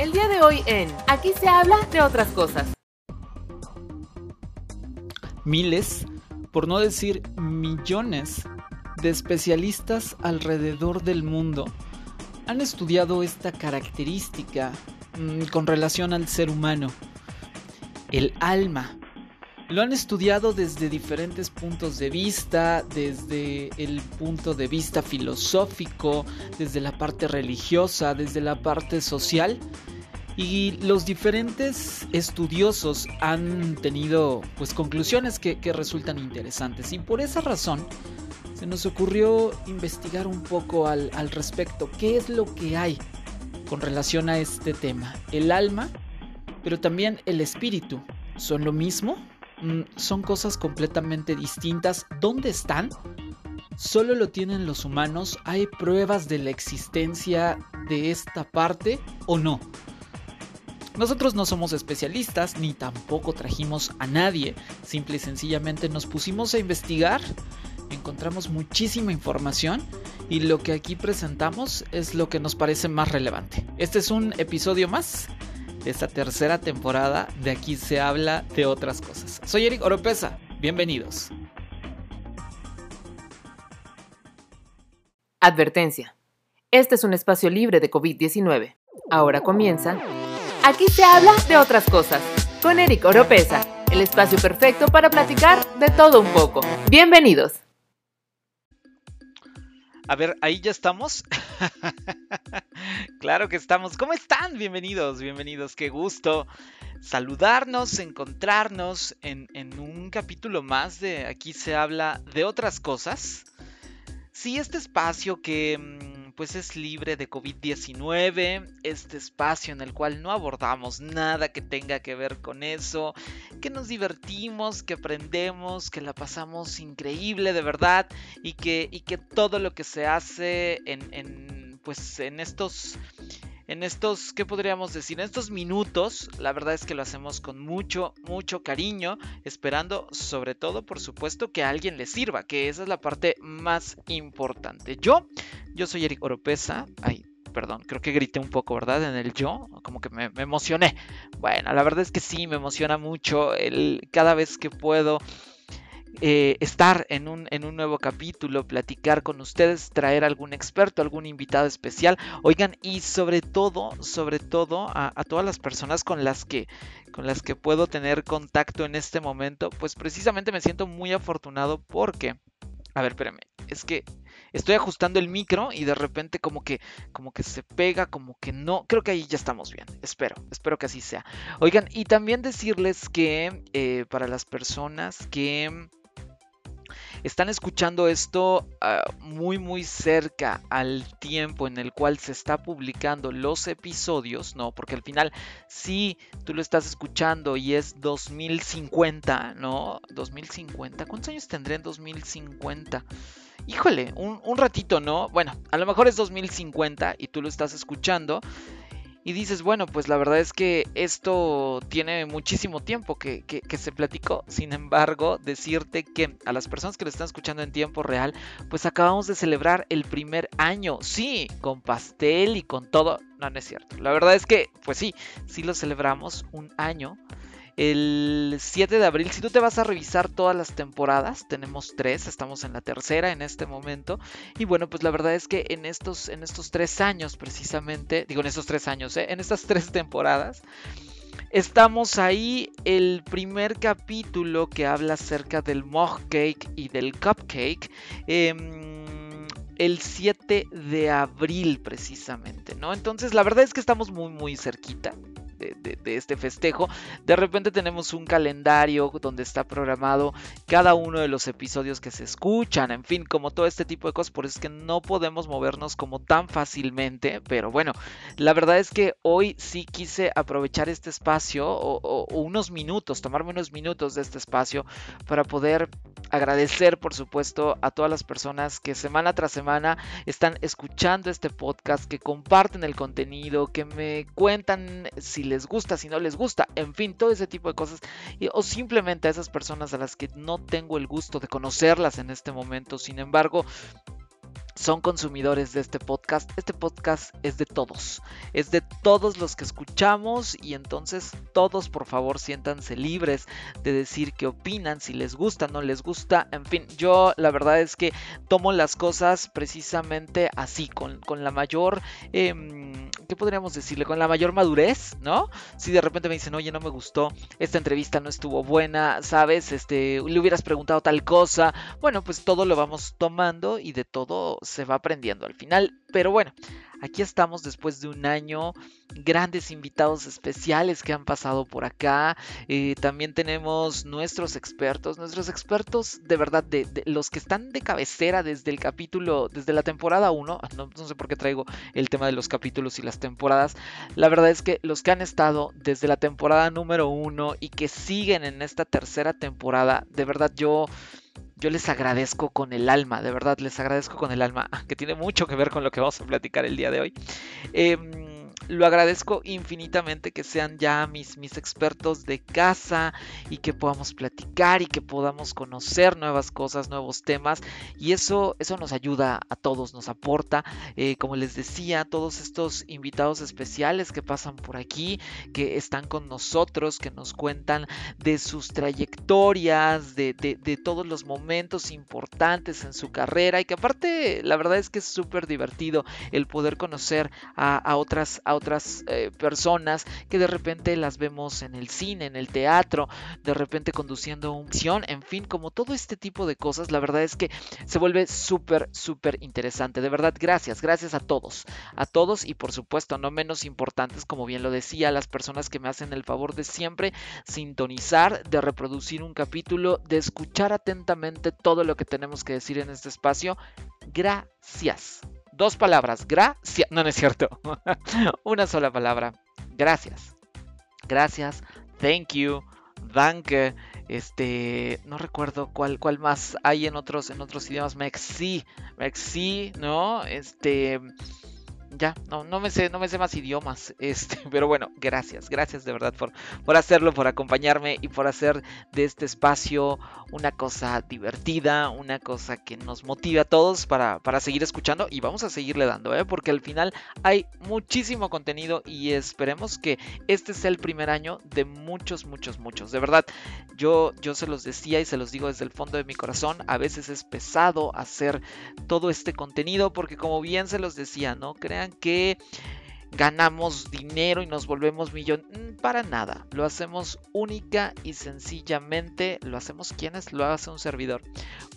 El día de hoy en Aquí se habla de otras cosas. Miles, por no decir millones, de especialistas alrededor del mundo han estudiado esta característica mm, con relación al ser humano, el alma. Lo han estudiado desde diferentes puntos de vista, desde el punto de vista filosófico, desde la parte religiosa, desde la parte social. Y los diferentes estudiosos han tenido pues conclusiones que, resultan interesantes. Y por esa razón se nos ocurrió investigar un poco al, al respecto. ¿Qué es lo que hay con relación a este tema? El alma, pero también el espíritu. ¿Son lo mismo? Mm, son cosas completamente distintas. ¿Dónde están? ¿Solo lo tienen los humanos? ¿Hay pruebas de la existencia de esta parte o no? Nosotros no somos especialistas ni tampoco trajimos a nadie. Simple y sencillamente nos pusimos a investigar, encontramos muchísima información y lo que aquí presentamos es lo que nos parece más relevante. Este es un episodio más de esta tercera temporada de Aquí se habla de otras cosas. Soy Eric Oropesa, bienvenidos. Advertencia. Este es un espacio libre de COVID-19. Ahora comienza. Aquí se habla de otras cosas. Con Eric Oropesa, el espacio perfecto para platicar de todo un poco. Bienvenidos. A ver, ahí ya estamos. claro que estamos. ¿Cómo están? Bienvenidos, bienvenidos. Qué gusto saludarnos, encontrarnos en, en, un capítulo más de Aquí se habla de otras cosas. Sí, este espacio que mm, pues es libre de COVID-19, este espacio en el cual no abordamos nada que tenga que ver con eso, que nos divertimos, que aprendemos, que la pasamos increíble de verdad y que, y que todo lo que se hace en, en pues en estos en estos, ¿qué podríamos decir? En estos minutos, la verdad es que lo hacemos con mucho, mucho cariño, esperando sobre todo, por supuesto, que a alguien le sirva, que esa es la parte más importante. Yo, yo soy Eric Oropesa, ay, perdón, creo que grité un poco, ¿verdad? En el yo, como que me, me emocioné. Bueno, la verdad es que sí, me emociona mucho el, cada vez que puedo eh, estar en un, en un nuevo capítulo, platicar con ustedes, traer algún experto, algún invitado especial. Oigan, y sobre todo, sobre todo a, todas las personas con las que con las que puedo tener contacto en este momento, pues precisamente me siento muy afortunado porque, a ver, espérame, es que estoy ajustando el micro y de repente como que como que se pega, como que no. Creo que ahí ya estamos bien. Espero, espero que así sea. Oigan, y también decirles que eh, para las personas que están escuchando esto uh, muy muy cerca al tiempo en el cual se está publicando los episodios, ¿no? Porque al final si tú lo estás escuchando y es 2050, ¿no? 2050, ¿cuántos años tendré en 2050? Híjole, un, un ratito, ¿no? Bueno, a lo mejor es 2050 y tú lo estás escuchando y dices, bueno, pues la verdad es que esto tiene muchísimo tiempo que, que, que, se platicó. Sin embargo, decirte que a las personas que lo están escuchando en tiempo real, pues acabamos de celebrar el primer año. Sí, con pastel y con todo. No, no es cierto. La verdad es que, pues sí, sí lo celebramos un año el 7 de abril. Si tú te vas a revisar todas las temporadas, tenemos tres, estamos en la tercera en este momento. Y bueno, pues la verdad es que en estos, en estos tres años precisamente, digo en estos tres años, ¿eh? en estas tres temporadas, Estamos ahí el primer capítulo que habla acerca del mug cake y del cupcake. Eh, el 7 de abril precisamente, ¿no? Entonces la verdad es que estamos muy muy cerquita de, este festejo. De repente tenemos un calendario donde está programado cada uno de los episodios que se escuchan, en fin, como todo este tipo de cosas, por eso es que no podemos movernos como tan fácilmente, pero bueno, la verdad es que hoy sí quise aprovechar este espacio o, o, o unos minutos, tomarme unos minutos de este espacio para poder agradecer, por supuesto, a todas las personas que semana tras semana están escuchando este podcast, que comparten el contenido, que me cuentan si les gusta, si no les gusta, en fin, todo ese tipo de cosas. Y, o simplemente a esas personas a las que no tengo el gusto de conocerlas en este momento, sin embargo, son consumidores de este podcast. Este podcast es de todos, es de todos los que escuchamos y entonces todos por favor siéntanse libres de decir qué opinan, si les gusta, no les gusta, en fin, yo la verdad es que tomo las cosas precisamente así, con, la mayor, em, ¿qué podríamos decirle? Con la mayor madurez, ¿no? Si de repente me dicen, oye, no me gustó, esta entrevista no estuvo buena, ¿sabes? Este, le hubieras preguntado tal cosa, bueno, pues todo lo vamos tomando y de todo se va aprendiendo al final. Pero bueno, aquí estamos después de un año, grandes invitados especiales que han pasado por acá. Eh, también tenemos nuestros expertos, nuestros expertos de verdad, de, los que están de cabecera desde el capítulo, desde la temporada 1. Ah, no, no sé por qué traigo el tema de los capítulos y las temporadas. La verdad es que los que han estado desde la temporada número 1 y que siguen en esta tercera temporada, de verdad yo yo les agradezco con el alma, de verdad les agradezco con el alma, que tiene mucho que ver con lo que vamos a platicar el día de hoy. Em, lo agradezco infinitamente que sean ya mis, mis expertos de casa y que podamos platicar y que podamos conocer nuevas cosas, nuevos temas. Y eso, eso nos ayuda a todos, nos aporta. Eh, como les decía, todos estos invitados especiales que pasan por aquí, que están con nosotros, que nos cuentan de sus trayectorias, de, todos los momentos importantes en su carrera y que aparte la verdad es que es súper divertido el poder conocer a, a otras, a otras eh, personas que de repente las vemos en el cine, en el teatro, de repente conduciendo un en fin, como todo este tipo de cosas, la verdad es que se vuelve súper, súper interesante. De verdad, gracias, gracias a todos, a todos y por supuesto, no menos importantes, como bien lo decía, las personas que me hacen el favor de siempre sintonizar, de reproducir un capítulo, de escuchar atentamente todo lo que tenemos que decir en este espacio. Gracias. Dos palabras, gracias. No, no es cierto. Una sola palabra. Gracias. Gracias. Thank you. Danke. Este, no recuerdo cuál, cuál más hay en otros, en otros idiomas. Mexi. Mexi, ¿no? Este ya, no, no me sé, no me sé más idiomas, este, pero bueno, gracias, gracias de verdad por, por hacerlo, por acompañarme y por hacer de este espacio una cosa divertida, una cosa que nos motive a todos para, para seguir escuchando y vamos a seguirle dando, ¿eh? porque al final hay muchísimo contenido y esperemos que este sea el primer año de muchos, muchos, muchos. De verdad, yo, yo se los decía y se los digo desde el fondo de mi corazón, a veces es pesado hacer todo este contenido porque como bien se los decía, ¿no? Crean que ganamos dinero y nos volvemos millón. Mm, para nada. Lo hacemos única y sencillamente. Lo hacemos quienes lo hace un servidor.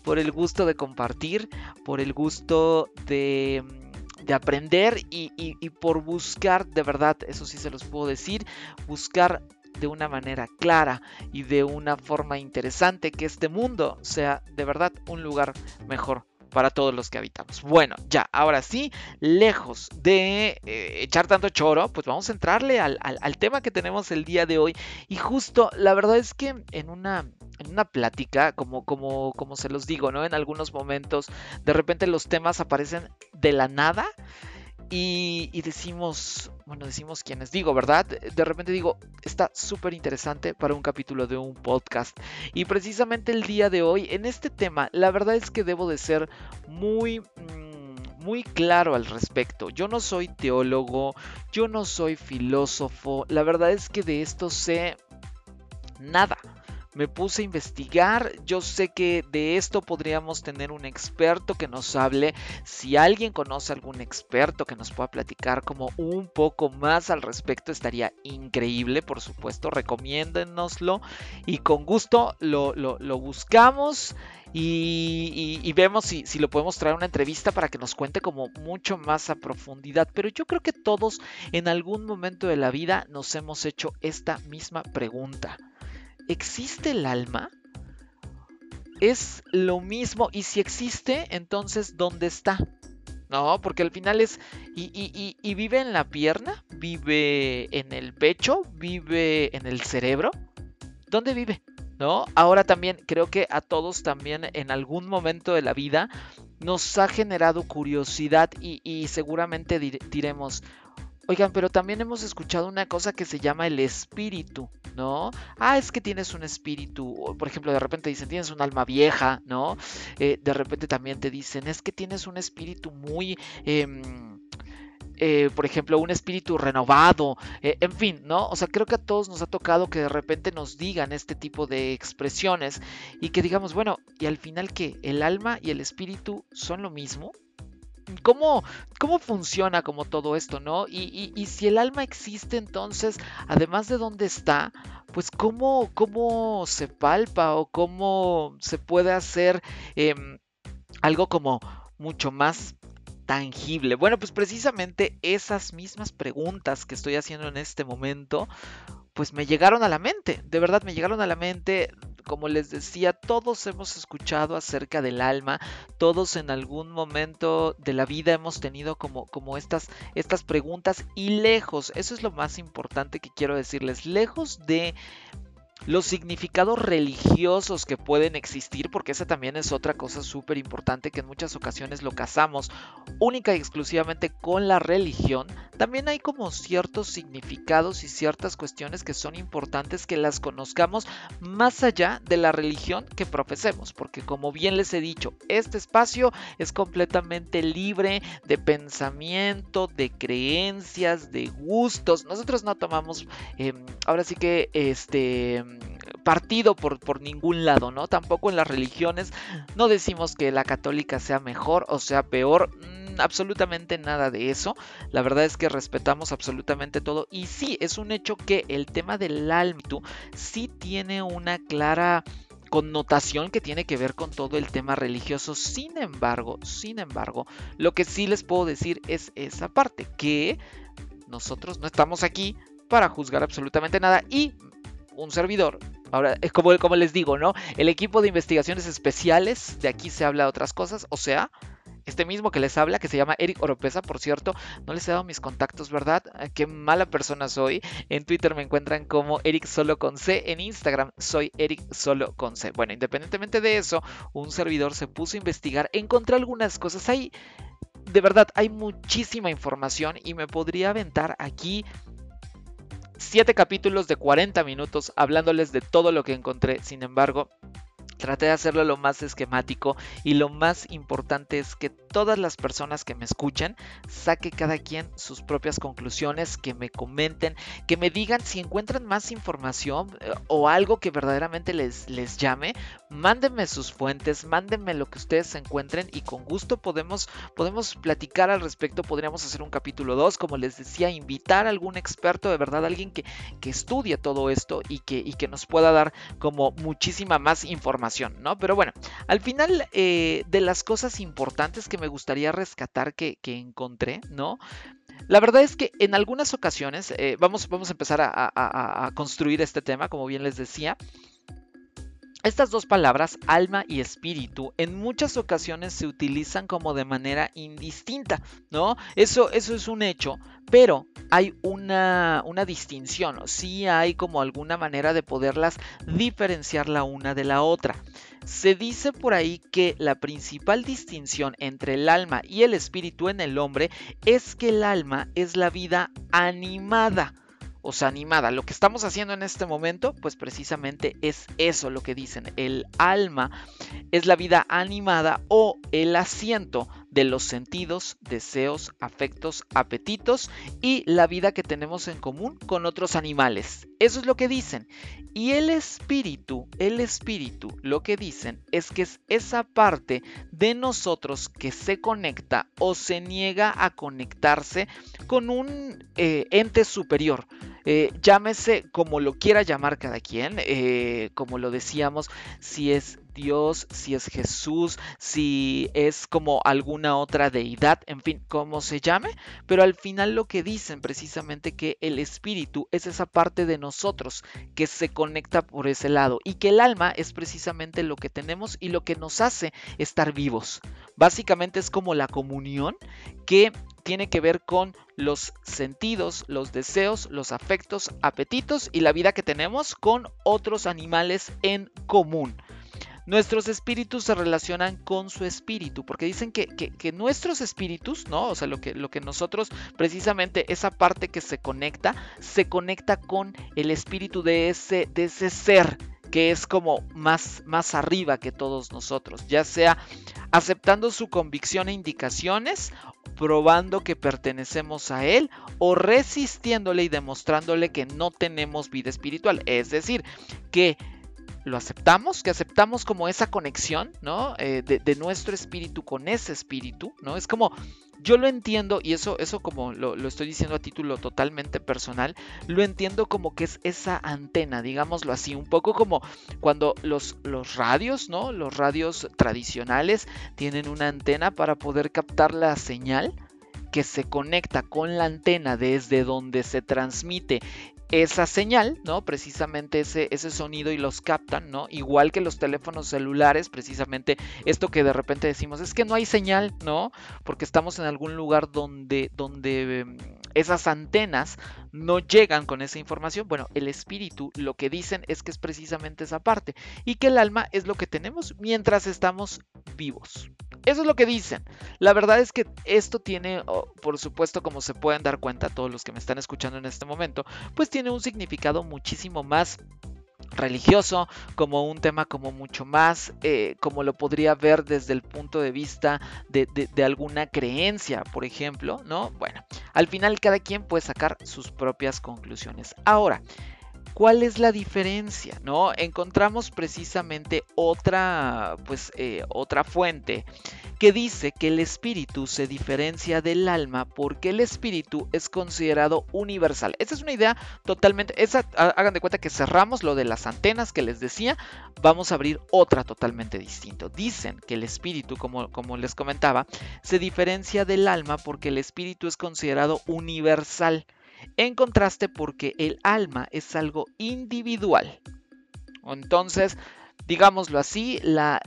Por el gusto de compartir, por el gusto de, mm, de aprender y, y por buscar, de verdad, eso sí se los puedo decir, buscar de una manera clara y de una forma interesante que este mundo sea de verdad un lugar mejor para todos los que habitamos. Bueno, ya, ahora sí, lejos de eh, echar tanto choro, pues vamos a entrarle al, tema que tenemos el día de hoy. Y justo, la verdad es que en una, en una plática, como, como, como se los digo, ¿no? En algunos momentos, de repente los temas aparecen de la nada. Y, decimos, bueno, decimos quienes digo, ¿verdad? De repente digo, está súper interesante para un capítulo de un podcast. Y precisamente el día de hoy, en este tema, la verdad es que debo de ser muy... Mm, muy claro al respecto. Yo no soy teólogo, yo no soy filósofo, la verdad es que de esto sé nada me puse a investigar. Yo sé que de esto podríamos tener un experto que nos hable. Si alguien conoce algún experto que nos pueda platicar como un poco más al respecto, estaría increíble, por supuesto. Recomiéndenoslo y con gusto lo, buscamos. Y, vemos si, si, lo podemos traer a una entrevista para que nos cuente como mucho más a profundidad. Pero yo creo que todos en algún momento de la vida nos hemos hecho esta misma pregunta. ¿Existe el alma? Es lo mismo y si existe, entonces ¿dónde está? No, porque al final es. Y, vive en la pierna, vive en el pecho, vive en el cerebro. ¿Dónde vive? ¿No? Ahora también creo que a todos también en algún momento de la vida nos ha generado curiosidad y, seguramente diremos, Oigan, pero también hemos escuchado una cosa que se llama el espíritu, ¿no? Ah, es que tienes un espíritu, por ejemplo, de repente dicen, tienes un alma vieja, ¿no? Eh, de repente también te dicen, es que tienes un espíritu muy... Em, eh, por ejemplo, un espíritu renovado, eh, en fin, ¿no? O sea, creo que a todos nos ha tocado que de repente nos digan este tipo de expresiones y que digamos, bueno, ¿y al final qué? ¿El alma y el espíritu son lo mismo? ¿Cómo, cómo funciona como todo esto, no? Y, si el alma existe, entonces, además de dónde está, pues cómo, cómo se palpa o cómo se puede hacer em, algo como mucho más tangible. Bueno, pues precisamente esas mismas preguntas que estoy haciendo en este momento, pues me llegaron a la mente, de verdad me llegaron a la mente como les decía, todos hemos escuchado acerca del alma, todos en algún momento de la vida hemos tenido como, como estas, estas preguntas y lejos, eso es lo más importante que quiero decirles, lejos de los significados religiosos que pueden existir, porque esa también es otra cosa súper importante que en muchas ocasiones lo casamos única y exclusivamente con la religión, también hay como ciertos significados y ciertas cuestiones que son importantes que las conozcamos más allá de la religión que profesemos, porque como bien les he dicho, este espacio es completamente libre de pensamiento, de creencias, de gustos. Nosotros no tomamos, em, ahora sí que este partido por, por ningún lado, ¿no? Tampoco en las religiones no decimos que la católica sea mejor o sea peor, mm, absolutamente nada de eso. La verdad es que respetamos absolutamente todo y sí, es un hecho que el tema del alma sí tiene una clara connotación que tiene que ver con todo el tema religioso. Sin embargo, sin embargo, lo que sí les puedo decir es esa parte, que nosotros no estamos aquí para juzgar absolutamente nada y un servidor. Ahora, es como, como les digo, ¿no? El equipo de investigaciones especiales, de aquí se habla de otras cosas, o sea, este mismo que les habla, que se llama Eric Oropesa, por cierto, no les he dado mis contactos, ¿verdad? Ah, qué mala persona soy. En Twitter me encuentran como Eric Solo con C, en Instagram soy Eric Solo con C. Bueno, independientemente de eso, un servidor se puso a investigar, encontré algunas cosas ahí. De verdad, hay muchísima información y me podría aventar aquí 7 capítulos de 40 minutos hablándoles de todo lo que encontré. Sin embargo, Traté de hacerlo lo más esquemático y lo más importante es que todas las personas que me escuchen saque cada quien sus propias conclusiones, que me comenten, que me digan si encuentran más información eh, o algo que verdaderamente les, les llame, mándenme sus fuentes, mándenme lo que ustedes encuentren y con gusto podemos, podemos platicar al respecto, podríamos hacer un capítulo 2, como les decía, invitar a algún experto, de verdad, alguien que, que estudie todo esto y que, y que nos pueda dar como muchísima más información ¿no? Pero bueno, al final eh, de las cosas importantes que me gustaría rescatar que, encontré, ¿no? La verdad es que en algunas ocasiones, eh, vamos, vamos a empezar a, construir este tema, como bien les decía, estas dos palabras, alma y espíritu, en muchas ocasiones se utilizan como de manera indistinta, ¿no? Eso, eso es un hecho, pero hay una, una distinción, sí hay como alguna manera de poderlas diferenciar la una de la otra. Se dice por ahí que la principal distinción entre el alma y el espíritu en el hombre es que el alma es la vida animada o sea, animada. Lo que estamos haciendo en este momento, pues precisamente es eso lo que dicen. El alma es la vida animada o el asiento de los sentidos, deseos, afectos, apetitos y la vida que tenemos en común con otros animales. Eso es lo que dicen. Y el espíritu, el espíritu, lo que dicen es que es esa parte de nosotros que se conecta o se niega a conectarse con un eh, ente superior. Eh, llámese como lo quiera llamar cada quien, eh, como lo decíamos, si es Dios, si es Jesús, si es como alguna otra deidad, en fin, como se llame, pero al final lo que dicen precisamente que el espíritu es esa parte de nosotros que se conecta por ese lado y que el alma es precisamente lo que tenemos y lo que nos hace estar vivos. Básicamente es como la comunión que tiene que ver con los sentidos, los deseos, los afectos, apetitos y la vida que tenemos con otros animales en común. Nuestros espíritus se relacionan con su espíritu, porque dicen que, nuestros espíritus, ¿no? O sea, lo que, lo que nosotros, precisamente esa parte que se conecta, se conecta con el espíritu de ese, de ese ser que es como más, más arriba que todos nosotros, ya sea aceptando su convicción e indicaciones, probando que pertenecemos a Él o resistiéndole y demostrándole que no tenemos vida espiritual. Es decir, que lo aceptamos, que aceptamos como esa conexión, ¿no? Eh, de, nuestro espíritu con ese espíritu, ¿no? Es como, yo lo entiendo, y eso, eso como lo, estoy diciendo a título totalmente personal, lo entiendo como que es esa antena, digámoslo así, un poco como cuando los, los radios, ¿no? Los radios tradicionales tienen una antena para poder captar la señal que se conecta con la antena desde donde se transmite esa señal, ¿no? Precisamente ese, ese sonido y los captan, ¿no? Igual que los teléfonos celulares, precisamente esto que de repente decimos, es que no hay señal, ¿no? Porque estamos en algún lugar donde, donde em, esas antenas no llegan con esa información. Bueno, el espíritu lo que dicen es que es precisamente esa parte y que el alma es lo que tenemos mientras estamos vivos. Eso es lo que dicen. La verdad es que esto tiene, por supuesto, como se pueden dar cuenta todos los que me están escuchando en este momento, pues tiene un significado muchísimo más religioso, como un tema como mucho más, eh, como lo podría ver desde el punto de vista de, de, alguna creencia, por ejemplo, ¿no? Bueno, al final cada quien puede sacar sus propias conclusiones. Ahora, ¿Cuál es la diferencia? ¿No? Encontramos precisamente otra, pues, eh, otra fuente que dice que el espíritu se diferencia del alma porque el espíritu es considerado universal. Esa es una idea totalmente, esa, hagan de cuenta que cerramos lo de las antenas que les decía, vamos a abrir otra totalmente distinta. Dicen que el espíritu, como, como les comentaba, se diferencia del alma porque el espíritu es considerado universal en contraste porque el alma es algo individual. Entonces, digámoslo así, la,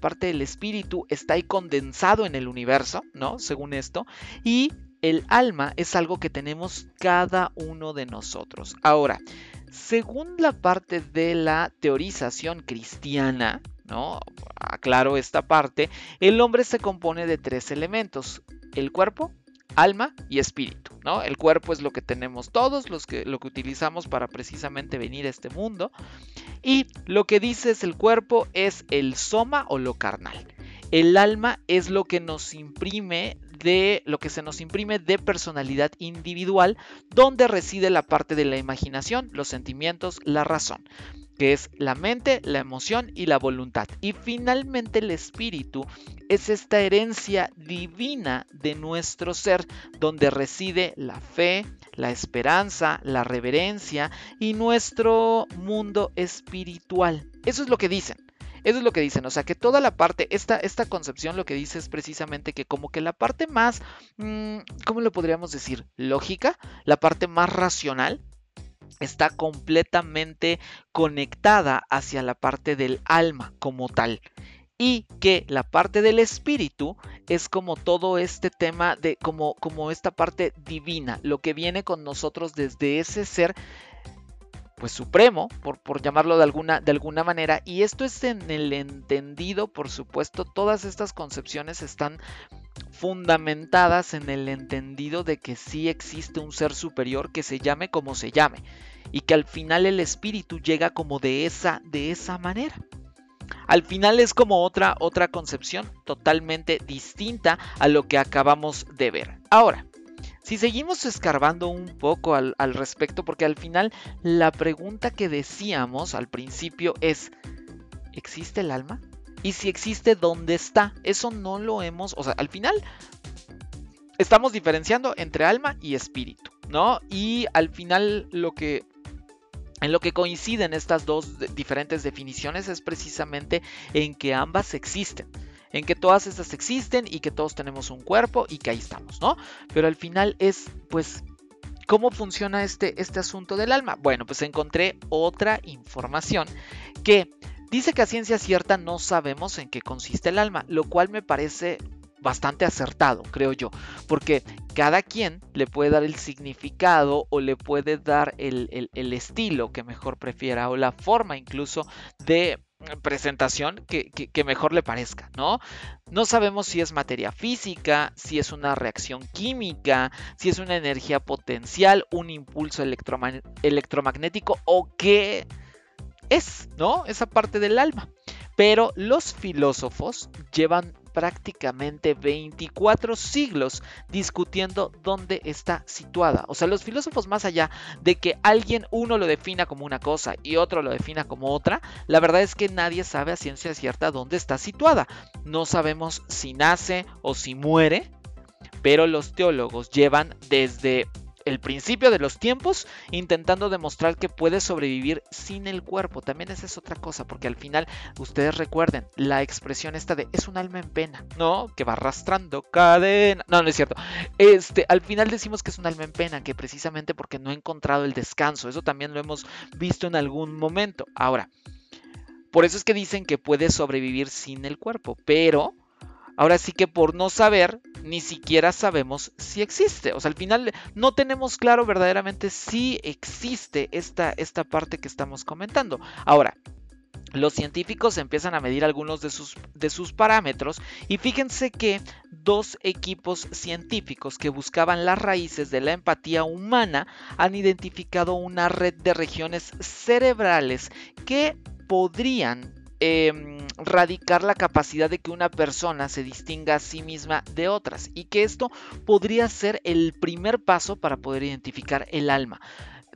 parte del espíritu está ahí condensado en el universo, ¿no? Según esto, y el alma es algo que tenemos cada uno de nosotros. Ahora, según la parte de la teorización cristiana, ¿no? Aclaro esta parte, el hombre se compone de tres elementos, el cuerpo, alma y espíritu, ¿no? El cuerpo es lo que tenemos todos, los que, lo que utilizamos para precisamente venir a este mundo. Y lo que dice es el cuerpo es el soma o lo carnal. El alma es lo que nos imprime de lo que se nos imprime de personalidad individual, donde reside la parte de la imaginación, los sentimientos, la razón que es la mente, la emoción y la voluntad. Y finalmente el espíritu es esta herencia divina de nuestro ser, donde reside la fe, la esperanza, la reverencia y nuestro mundo espiritual. Eso es lo que dicen. Eso es lo que dicen, o sea que toda la parte, esta, esta concepción lo que dice es precisamente que como que la parte más, mm, ¿cómo lo podríamos decir? Lógica, la parte más racional, está completamente conectada hacia la parte del alma como tal. Y que la parte del espíritu es como todo este tema de como, como esta parte divina, lo que viene con nosotros desde ese ser pues supremo, por, por, llamarlo de alguna, de alguna manera, y esto es en el entendido, por supuesto, todas estas concepciones están fundamentadas en el entendido de que sí existe un ser superior que se llame como se llame y que al final el espíritu llega como de esa de esa manera. Al final es como otra otra concepción totalmente distinta a lo que acabamos de ver. Ahora, si seguimos escarbando un poco al, al respecto, porque al final la pregunta que decíamos al principio es, ¿existe el alma? Y si existe, ¿dónde está? Eso no lo hemos, o sea, al final estamos diferenciando entre alma y espíritu, ¿no? Y al final lo que en lo que coinciden estas dos diferentes definiciones es precisamente en que ambas existen. En que todas estas existen y que todos tenemos un cuerpo y que ahí estamos, ¿no? Pero al final es, pues, ¿cómo funciona este, este asunto del alma? Bueno, pues encontré otra información que Dice que a ciencia cierta no sabemos en qué consiste el alma, lo cual me parece bastante acertado, creo yo, porque cada quien le puede dar el significado o le puede dar el, estilo que mejor prefiera o la forma incluso de presentación que, mejor le parezca, ¿no? No sabemos si es materia física, si es una reacción química, si es una energía potencial, un impulso electromagnético o qué es, ¿no? Esa parte del alma. Pero los filósofos llevan prácticamente 24 siglos discutiendo dónde está situada. O sea, los filósofos más allá de que alguien uno lo defina como una cosa y otro lo defina como otra, la verdad es que nadie sabe a ciencia cierta dónde está situada. No sabemos si nace o si muere, pero los teólogos llevan desde el principio de los tiempos, intentando demostrar que puede sobrevivir sin el cuerpo. También esa es otra cosa, porque al final, ustedes recuerden, la expresión esta de es un alma en pena, ¿no? Que va arrastrando cadena. No, no es cierto. Este, al final decimos que es un alma en pena, que precisamente porque no ha encontrado el descanso. Eso también lo hemos visto en algún momento. Ahora, por eso es que dicen que puede sobrevivir sin el cuerpo, pero Ahora sí que por no saber, ni siquiera sabemos si existe. O sea, al final no tenemos claro verdaderamente si existe esta, esta parte que estamos comentando. Ahora, los científicos empiezan a medir algunos de sus, de sus, parámetros y fíjense que dos equipos científicos que buscaban las raíces de la empatía humana han identificado una red de regiones cerebrales que podrían Em, radicar la capacidad de que una persona se distinga a sí misma de otras y que esto podría ser el primer paso para poder identificar el alma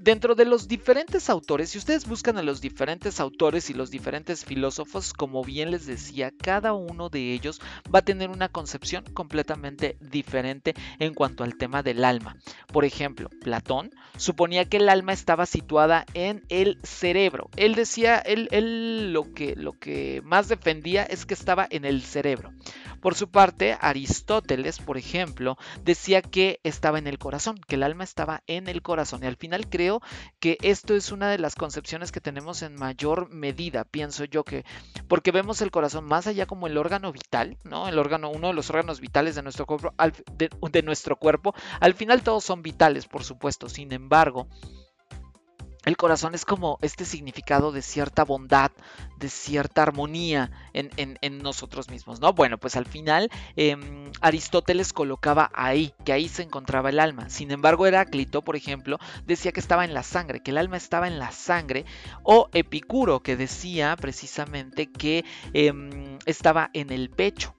dentro de los diferentes autores, si ustedes buscan a los diferentes autores y los diferentes filósofos, como bien les decía, cada uno de ellos va a tener una concepción completamente diferente en cuanto al tema del alma. Por ejemplo, Platón suponía que el alma estaba situada en el cerebro. Él decía, él, lo, que, lo que más defendía es que estaba en el cerebro. Por su parte, Aristóteles, por ejemplo, decía que estaba en el corazón, que el alma estaba en el corazón. Y al final creo que esto es una de las concepciones que tenemos en mayor medida, pienso yo que, porque vemos el corazón más allá como el órgano vital, ¿no? El órgano, uno de los órganos vitales de nuestro cuerpo, de nuestro cuerpo. Al final todos son vitales, por supuesto. Sin embargo, el corazón es como este significado de cierta bondad, de cierta armonía en, nosotros mismos, ¿no? Bueno, pues al final em, Aristóteles colocaba ahí, que ahí se encontraba el alma. Sin embargo, Heráclito, por ejemplo, decía que estaba en la sangre, que el alma estaba en la sangre, o Epicuro, que decía precisamente que em, estaba en el pecho.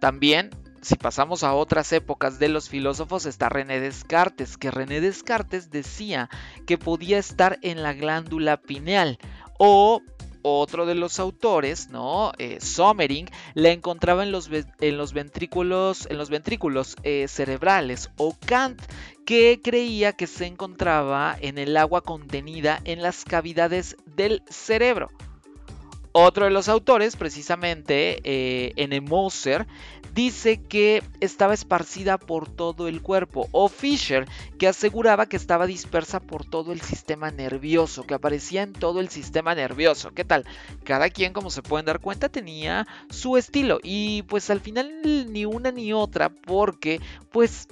También si pasamos a otras épocas de los filósofos está René Descartes, que René Descartes decía que podía estar en la glándula pineal o otro de los autores, ¿no? Eh, Sommering, la encontraba en los, en los ventrículos, en los ventrículos eh, cerebrales, o Kant, que creía que se encontraba en el agua contenida en las cavidades del cerebro. Otro de los autores, precisamente eh. Moser, dice que estaba esparcida por todo el cuerpo, o Fisher, que aseguraba que estaba dispersa por todo el sistema nervioso, que aparecía en todo el sistema nervioso. ¿Qué tal? Cada quien, como se pueden dar cuenta, tenía su estilo, y pues al final ni una ni otra, porque pues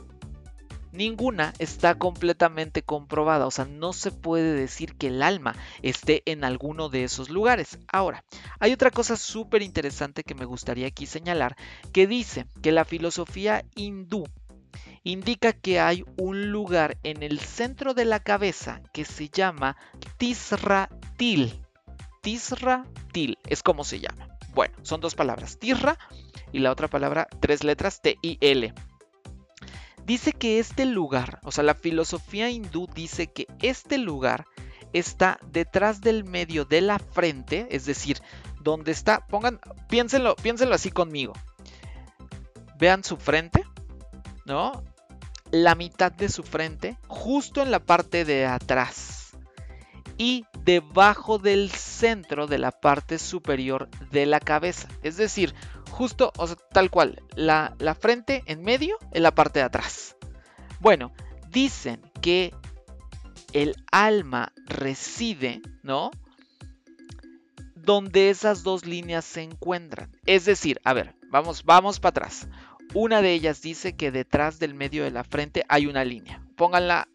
ninguna está completamente comprobada, o sea, no se puede decir que el alma esté en alguno de esos lugares. Ahora, hay otra cosa súper interesante que me gustaría aquí señalar, que dice que la filosofía hindú indica que hay un lugar en el centro de la cabeza que se llama Tisratil. Tisratil es como se llama. Bueno, son dos palabras, Tisra y la otra palabra, tres letras, T-I-L. Dice que este lugar, o sea, la filosofía hindú dice que este lugar está detrás del medio de la frente, es decir, donde está, pongan, piénsenlo, piénsenlo así conmigo. Vean su frente, ¿no? La mitad de su frente, justo en la parte de atrás. Y debajo del centro de la parte superior de la cabeza. Es decir, justo, o sea, tal cual, la, frente en medio en la parte de atrás. Bueno, dicen que el alma reside, ¿no? Donde esas dos líneas se encuentran. Es decir, a ver, vamos, vamos para atrás. Una de ellas dice que detrás del medio de la frente hay una línea. Pónganla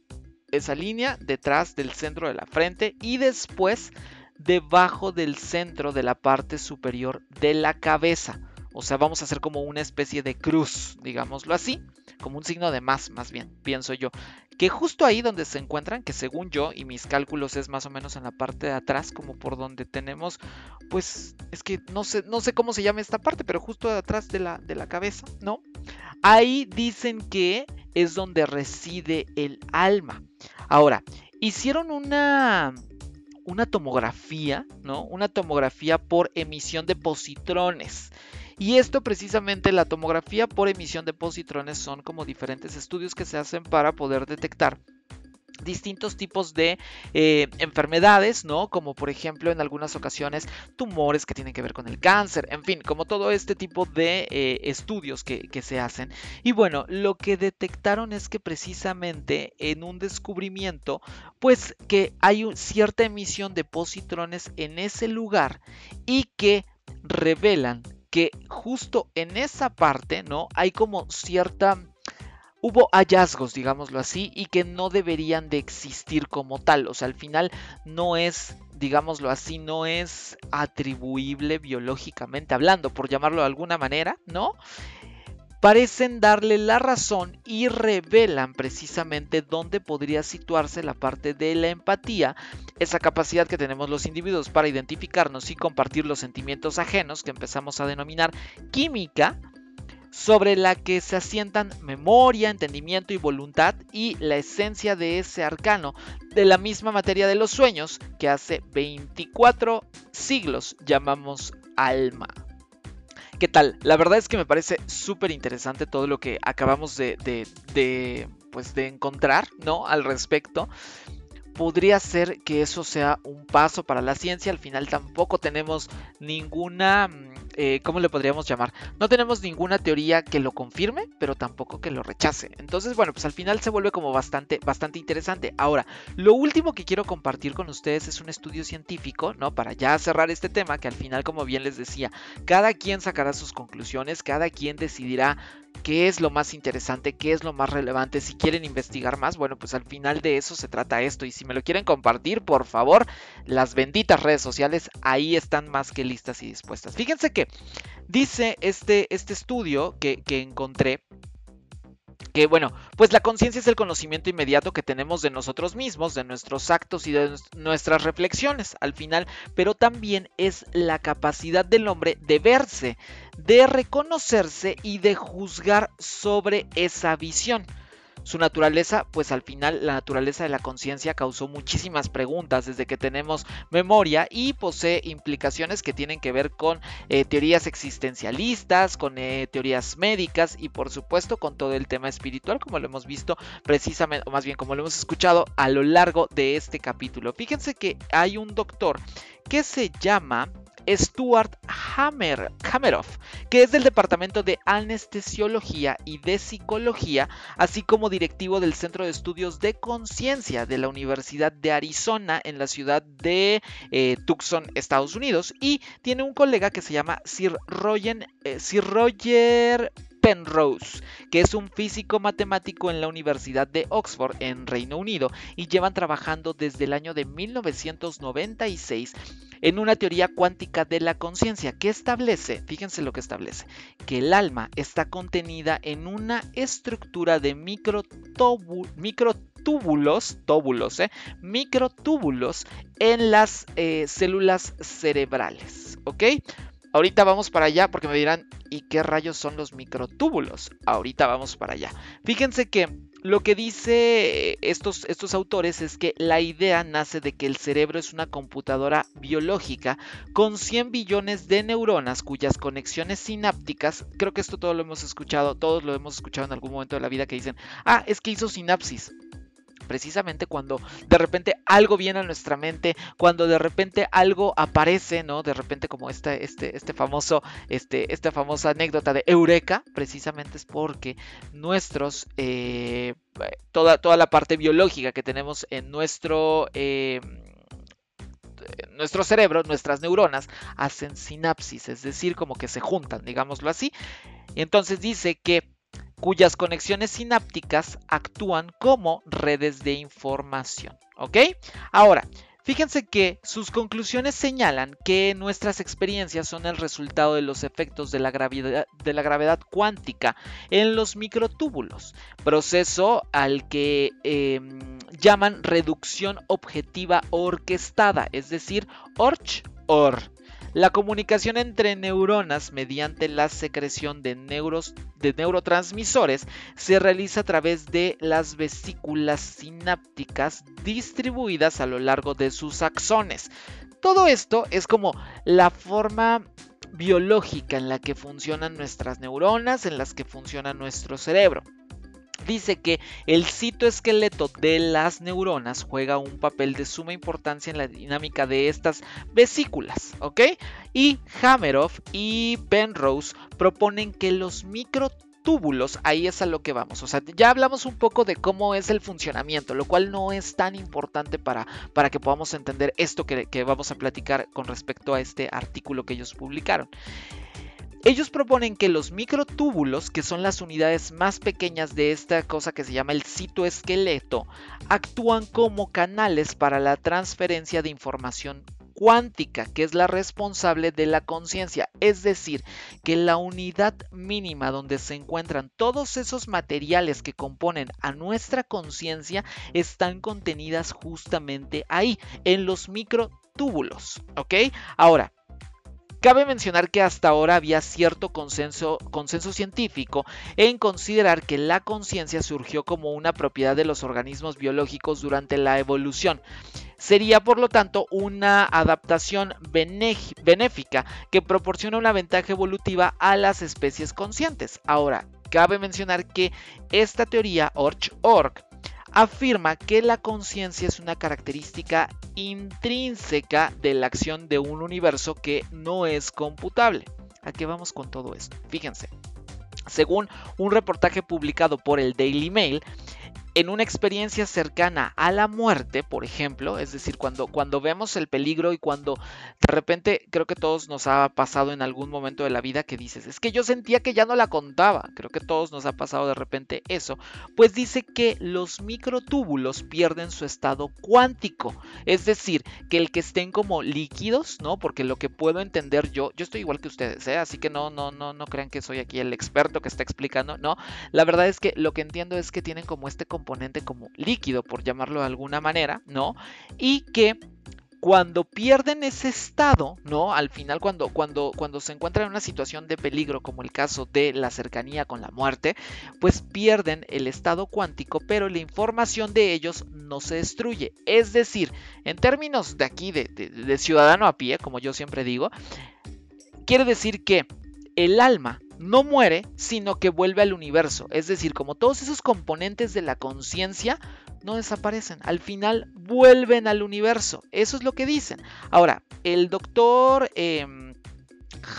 esa línea detrás del centro de la frente y después debajo del centro de la parte superior de la cabeza. O sea, vamos a hacer como una especie de cruz, digámoslo así, como un signo de más, más bien, pienso yo. Que justo ahí donde se encuentran, que según yo y mis cálculos es más o menos en la parte de atrás, como por donde tenemos, pues es que no sé, no sé cómo se llama esta parte, pero justo atrás de la, de la cabeza, ¿no? Ahí dicen que es donde reside el alma. Ahora, hicieron una, una tomografía, ¿no? Una tomografía por emisión de positrones. Y esto precisamente la tomografía por emisión de positrones son como diferentes estudios que se hacen para poder detectar distintos tipos de eh, enfermedades, ¿no? Como por ejemplo en algunas ocasiones tumores que tienen que ver con el cáncer, en fin, como todo este tipo de eh, estudios que, que, se hacen. Y bueno, lo que detectaron es que precisamente en un descubrimiento, pues que hay cierta emisión de positrones en ese lugar y que revelan que justo en esa parte, ¿no? Hay como cierta... Hubo hallazgos, digámoslo así, y que no deberían de existir como tal. O sea, al final no es, digámoslo así, no es atribuible biológicamente hablando, por llamarlo de alguna manera, ¿no? Parecen darle la razón y revelan precisamente dónde podría situarse la parte de la empatía, esa capacidad que tenemos los individuos para identificarnos y compartir los sentimientos ajenos que empezamos a denominar química, sobre la que se asientan memoria, entendimiento y voluntad y la esencia de ese arcano, de la misma materia de los sueños que hace 24 siglos llamamos alma. ¿Qué tal? La verdad es que me parece súper interesante todo lo que acabamos de, de, pues de encontrar, ¿no? Al respecto podría ser que eso sea un paso para la ciencia. Al final tampoco tenemos ninguna, mm, eh, ¿cómo le podríamos llamar? No tenemos ninguna teoría que lo confirme, pero tampoco que lo rechace. Entonces, bueno, pues al final se vuelve como bastante, bastante interesante. Ahora, lo último que quiero compartir con ustedes es un estudio científico, ¿no? Para ya cerrar este tema, que al final, como bien les decía, cada quien sacará sus conclusiones, cada quien decidirá qué es lo más interesante, qué es lo más relevante. Si quieren investigar más, bueno, pues al final de eso se trata esto. Y si me lo quieren compartir, por favor, las benditas redes sociales ahí están más que listas y dispuestas. Fíjense que dice este, este estudio que, que encontré que bueno, pues la conciencia es el conocimiento inmediato que tenemos de nosotros mismos, de nuestros actos y de nuestras reflexiones al final, pero también es la capacidad del hombre de verse, de reconocerse y de juzgar sobre esa visión. Su naturaleza, pues al final la naturaleza de la conciencia causó muchísimas preguntas desde que tenemos memoria y posee implicaciones que tienen que ver con eh, teorías existencialistas, con eh, teorías médicas y por supuesto con todo el tema espiritual como lo hemos visto precisamente, o más bien como lo hemos escuchado a lo largo de este capítulo. Fíjense que hay un doctor que se llama Stuart Hammer, Hammeroff, que es del Departamento de Anestesiología y de Psicología, así como directivo del Centro de Estudios de Conciencia de la Universidad de Arizona en la ciudad de eh, Tucson, Estados Unidos, y tiene un colega que se llama Sir Roger, eh, Sir Roger Penrose, que es un físico matemático en la Universidad de Oxford en Reino Unido y llevan trabajando desde el año de 1996 en una teoría cuántica de la conciencia que establece, fíjense lo que establece, que el alma está contenida en una estructura de microtúbulos, tóbulos, eh, microtúbulos en las eh, células cerebrales, ¿ok? Ahorita vamos para allá porque me dirán, ¿y qué rayos son los microtúbulos? Ahorita vamos para allá. Fíjense que lo que dice estos, estos autores es que la idea nace de que el cerebro es una computadora biológica con 100 billones de neuronas cuyas conexiones sinápticas, creo que esto todo lo hemos escuchado, todos lo hemos escuchado en algún momento de la vida que dicen, ah, es que hizo sinapsis precisamente cuando de repente algo viene a nuestra mente, cuando de repente algo aparece, ¿no? De repente como este, este, este famoso, este, esta famosa anécdota de Eureka, precisamente es porque nuestros, eh, toda, toda la parte biológica que tenemos en nuestro... Eh, nuestro cerebro, nuestras neuronas, hacen sinapsis, es decir, como que se juntan, digámoslo así. Entonces dice que cuyas conexiones sinápticas actúan como redes de información. ¿Ok? Ahora, Fíjense que sus conclusiones señalan que nuestras experiencias son el resultado de los efectos de la gravedad, cuántica en los microtúbulos, proceso al que em, llaman reducción objetiva orquestada, es decir, ORCH-OR. La comunicación entre neuronas mediante la secreción de, neurotransmisores se realiza a través de las vesículas sinápticas distribuidas a lo largo de sus axones. Todo esto es como la forma biológica en la que funcionan nuestras neuronas, en las que funciona nuestro cerebro dice que el citoesqueleto de las neuronas juega un papel de suma importancia en la dinámica de estas vesículas, ¿ok? Y Hameroff y Penrose proponen que los microtúbulos, ahí es a lo que vamos. O sea, ya hablamos un poco de cómo es el funcionamiento, lo cual no es tan importante para, para que podamos entender esto que, que vamos a platicar con respecto a este artículo que ellos publicaron. Ellos proponen que los microtúbulos, que son las unidades más pequeñas de esta cosa que se llama el citoesqueleto, actúan como canales para la transferencia de información cuántica, que es la responsable de la conciencia. Es decir, que la unidad mínima donde se encuentran todos esos materiales que componen a nuestra conciencia están contenidas justamente ahí, en los microtúbulos. ¿Ok? Ahora, Cabe mencionar que hasta ahora había cierto consenso, científico en considerar que la conciencia surgió como una propiedad de los organismos biológicos durante la evolución. Sería por lo tanto una adaptación benéfica que proporciona una ventaja evolutiva a las especies conscientes. Ahora, cabe mencionar que esta teoría Orch-Org afirma que la conciencia es una característica intrínseca de la acción de un universo que no es computable. ¿A qué vamos con todo esto? Fíjense. Según un reportaje publicado por el Daily Mail, en una experiencia cercana a la muerte, por ejemplo, es decir, cuando, cuando vemos el peligro y cuando de repente creo que todos nos ha pasado en algún momento de la vida que dices, es que yo sentía que ya no la contaba, creo que todos nos ha pasado de repente eso, pues dice que los microtúbulos pierden su estado cuántico, es decir, que el que estén como líquidos, ¿no? Porque lo que puedo entender yo, yo estoy igual que ustedes, ¿eh? así que no, no, no, no crean que soy aquí el experto que está explicando, no, la verdad es que lo que entiendo es que tienen como este componente como líquido, por llamarlo de alguna manera, ¿no? Y que cuando pierden ese estado, ¿no? Al final, cuando, cuando, cuando se encuentran en una situación de peligro, como el caso de la cercanía con la muerte, pues pierden el estado cuántico, pero la información de ellos no se destruye. Es decir, en términos de aquí, de, de ciudadano a pie, como yo siempre digo, quiere decir que el alma no muere, sino que vuelve al universo. Es decir, como todos esos componentes de la conciencia no desaparecen, al final vuelven al universo. Eso es lo que dicen. Ahora, el doctor... Em,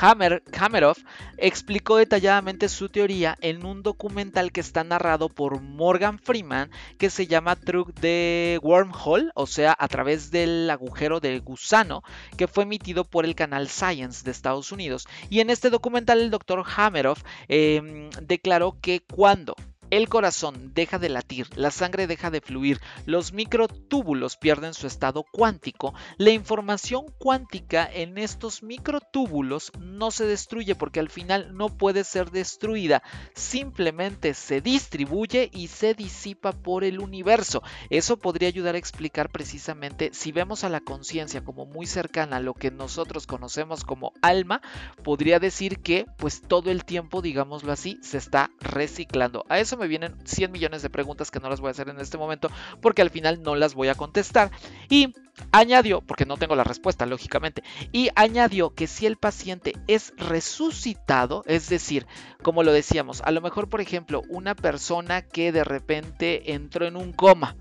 Hammer, Hammeroff explicó detalladamente su teoría en un documental que está narrado por Morgan Freeman que se llama Truck de Wormhole, o sea, a través del agujero de gusano, que fue emitido por el canal Science de Estados Unidos. Y en este documental el doctor Hammeroff em, declaró que cuando el corazón deja de latir, la sangre deja de fluir, los microtúbulos pierden su estado cuántico, la información cuántica en estos microtúbulos no se destruye porque al final no puede ser destruida, simplemente se distribuye y se disipa por el universo. Eso podría ayudar a explicar precisamente si vemos a la conciencia como muy cercana a lo que nosotros conocemos como alma, podría decir que pues todo el tiempo, digámoslo así, se está reciclando. A eso me vienen 100 millones de preguntas que no las voy a hacer en este momento porque al final no las voy a contestar. Y añadió, porque no tengo la respuesta, lógicamente, y añadió que si el paciente es resucitado, es decir, como lo decíamos, a lo mejor, por ejemplo, una persona que de repente entró en un coma,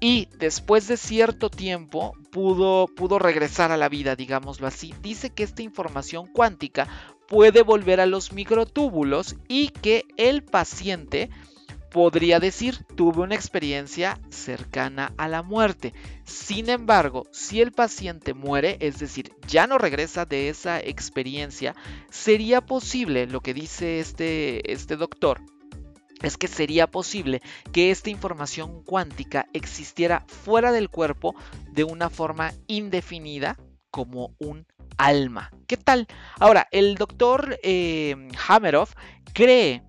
y después de cierto tiempo pudo, pudo regresar a la vida, digámoslo así. Dice que esta información cuántica puede volver a los microtúbulos y que el paciente podría decir tuve una experiencia cercana a la muerte. Sin embargo, si el paciente muere, es decir, ya no regresa de esa experiencia, sería posible, lo que dice este, este doctor, es que sería posible que esta información cuántica existiera fuera del cuerpo de una forma indefinida como un alma. ¿Qué tal? Ahora, el doctor eh, Hameroff cree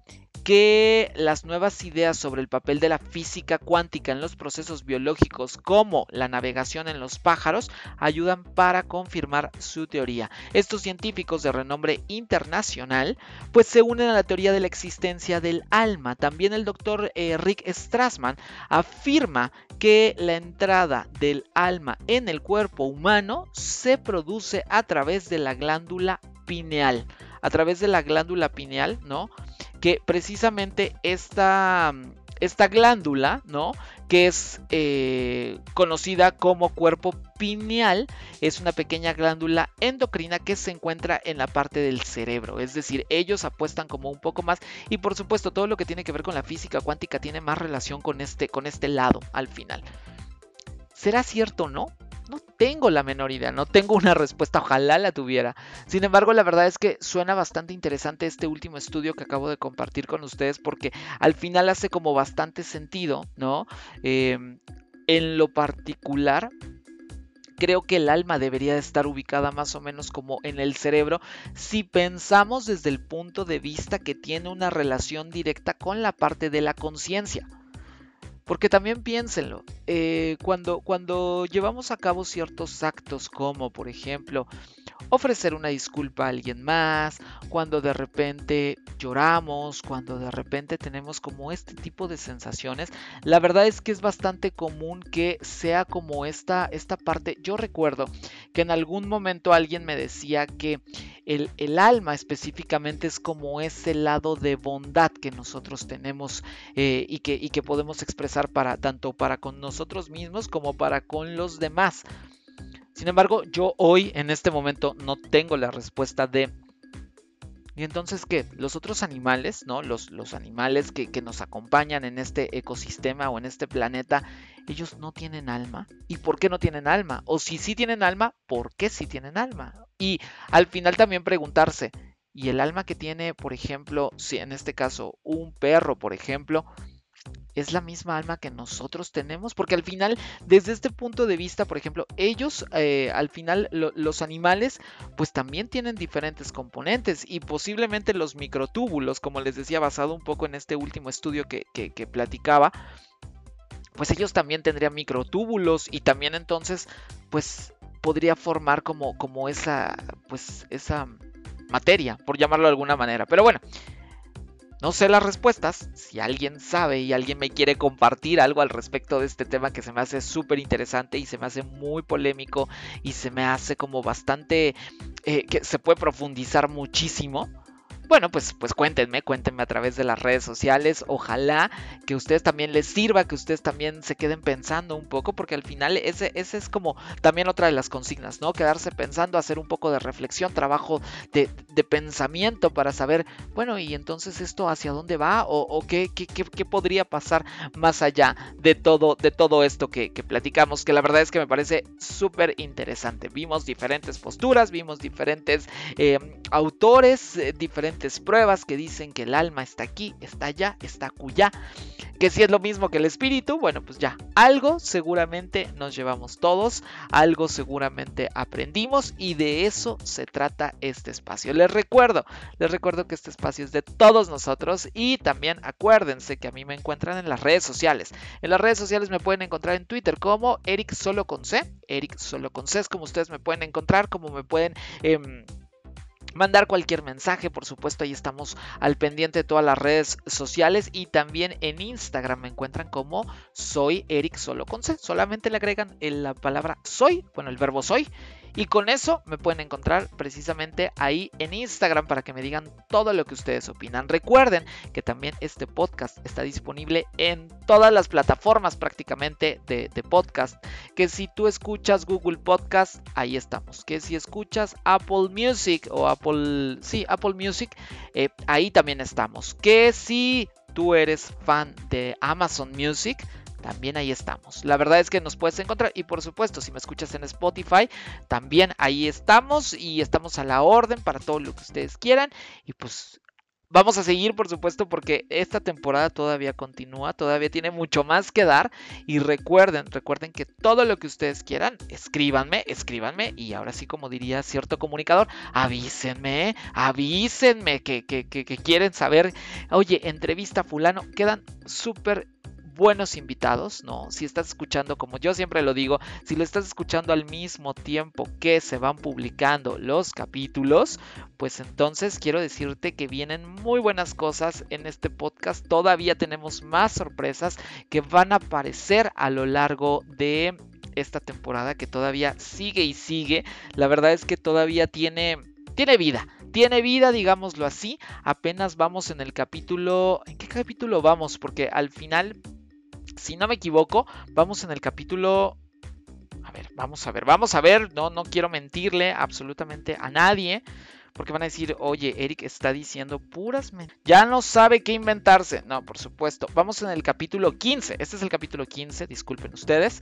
que las nuevas ideas sobre el papel de la física cuántica en los procesos biológicos como la navegación en los pájaros ayudan para confirmar su teoría. Estos científicos de renombre internacional pues se unen a la teoría de la existencia del alma. También el doctor eh, Rick Strassman afirma que la entrada del alma en el cuerpo humano se produce a través de la glándula pineal. A través de la glándula pineal, ¿no? Que precisamente esta, esta glándula, ¿no? Que es eh, conocida como cuerpo pineal, es una pequeña glándula endocrina que se encuentra en la parte del cerebro. Es decir, ellos apuestan como un poco más y por supuesto todo lo que tiene que ver con la física cuántica tiene más relación con este, con este lado al final. ¿Será cierto o no? Tengo la menor idea, no tengo una respuesta, ojalá la tuviera. Sin embargo, la verdad es que suena bastante interesante este último estudio que acabo de compartir con ustedes porque al final hace como bastante sentido, ¿no? Em, en lo particular, creo que el alma debería estar ubicada más o menos como en el cerebro si pensamos desde el punto de vista que tiene una relación directa con la parte de la conciencia. Porque también piénsenlo, eh, cuando, cuando llevamos a cabo ciertos actos como por ejemplo ofrecer una disculpa a alguien más, cuando de repente lloramos, cuando de repente tenemos como este tipo de sensaciones, la verdad es que es bastante común que sea como esta, esta parte. Yo recuerdo que en algún momento alguien me decía que el, el alma específicamente es como ese lado de bondad que nosotros tenemos eh, y, que, y que podemos expresar para tanto para con nosotros mismos como para con los demás. Sin embargo, yo hoy en este momento no tengo la respuesta de... Y entonces, ¿qué? Los otros animales, ¿no? Los, los animales que, que, nos acompañan en este ecosistema o en este planeta, ellos no tienen alma. ¿Y por qué no tienen alma? O si sí tienen alma, ¿por qué sí tienen alma? Y al final también preguntarse, ¿y el alma que tiene, por ejemplo, si en este caso un perro, por ejemplo, es la misma alma que nosotros tenemos, porque al final, desde este punto de vista, por ejemplo, ellos, eh, al final, los animales, pues también tienen diferentes componentes y posiblemente los microtúbulos, como les decía, basado un poco en este último estudio que, platicaba, pues ellos también tendrían microtúbulos y también entonces, pues podría formar como, como esa, pues esa materia, por llamarlo de alguna manera. Pero bueno, no sé las respuestas. Si alguien sabe y alguien me quiere compartir algo al respecto de este tema que se me hace súper interesante y se me hace muy polémico y se me hace como bastante... Eh, que se puede profundizar muchísimo bueno, pues, pues cuéntenme, cuéntenme a través de las redes sociales. Ojalá que a ustedes también les sirva, que ustedes también se queden pensando un poco, porque al final ese, ese es como también otra de las consignas, ¿no? Quedarse pensando, hacer un poco de reflexión, trabajo de, pensamiento para saber, bueno, y entonces esto hacia dónde va o, qué, qué, podría pasar más allá de todo, de todo esto que, platicamos, que la verdad es que me parece súper interesante. Vimos diferentes posturas, vimos diferentes eh, autores, eh, diferentes pruebas que dicen que el alma está aquí, está allá, está acullá, que si es lo mismo que el espíritu, bueno, pues ya, algo seguramente nos llevamos todos, algo seguramente aprendimos y de eso se trata este espacio. Les recuerdo, les recuerdo que este espacio es de todos nosotros y también acuérdense que a mí me encuentran en las redes sociales. En las redes sociales me pueden encontrar en Twitter como Eric Solo con C, Eric Solo con C es como ustedes me pueden encontrar, como me pueden... Eh, mandar cualquier mensaje, por supuesto ahí estamos al pendiente de todas las redes sociales y también en Instagram me encuentran como soy Eric Solo con solamente le agregan la palabra soy, bueno el verbo soy y con eso me pueden encontrar precisamente ahí en Instagram para que me digan todo lo que ustedes opinan. Recuerden que también este podcast está disponible en todas las plataformas prácticamente de, podcast. Que si tú escuchas Google Podcast, ahí estamos. Que si escuchas Apple Music o Apple, sí, Apple Music, eh, ahí también estamos. Que si tú eres fan de Amazon Music, también ahí estamos. La verdad es que nos puedes encontrar y por supuesto si me escuchas en Spotify, también ahí estamos y estamos a la orden para todo lo que ustedes quieran y pues Vamos a seguir, por supuesto, porque esta temporada todavía continúa, todavía tiene mucho más que dar. Y recuerden, recuerden que todo lo que ustedes quieran, escríbanme, escríbanme. Y ahora sí, como diría cierto comunicador, avísenme, avísenme que, que, quieren saber. Oye, entrevista fulano, quedan súper buenos invitados, ¿no? Si estás escuchando, como yo siempre lo digo, si lo estás escuchando al mismo tiempo que se van publicando los capítulos, pues entonces quiero decirte que vienen muy buenas cosas en este podcast. Todavía tenemos más sorpresas que van a aparecer a lo largo de esta temporada que todavía sigue y sigue. La verdad es que todavía tiene, tiene vida tiene vida, digámoslo así. Apenas vamos en el capítulo. ¿En qué capítulo vamos? Porque al final si no me equivoco, vamos en el capítulo... A ver, vamos a ver, vamos a ver, no, no quiero mentirle absolutamente a nadie. Porque van a decir, oye, Eric está diciendo puras mentiras. Ya no sabe qué inventarse. No, por supuesto. Vamos en el capítulo 15. Este es el capítulo 15, disculpen ustedes.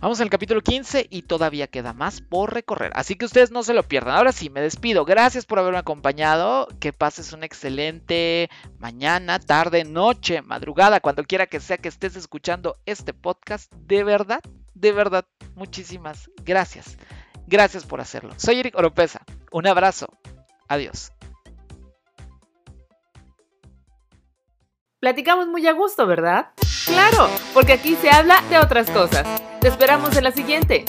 Vamos al capítulo 15 y todavía queda más por recorrer. Así que ustedes no se lo pierdan. Ahora sí, me despido. Gracias por haberme acompañado. Que pases una excelente mañana, tarde, noche, madrugada, cuando quiera que sea que estés escuchando este podcast. De verdad, de verdad, muchísimas gracias. Gracias por hacerlo. Soy Eric Oropesa. Un abrazo. Adiós. Platicamos muy a gusto, ¿verdad? Claro, porque aquí se habla de otras cosas. Te esperamos en la siguiente.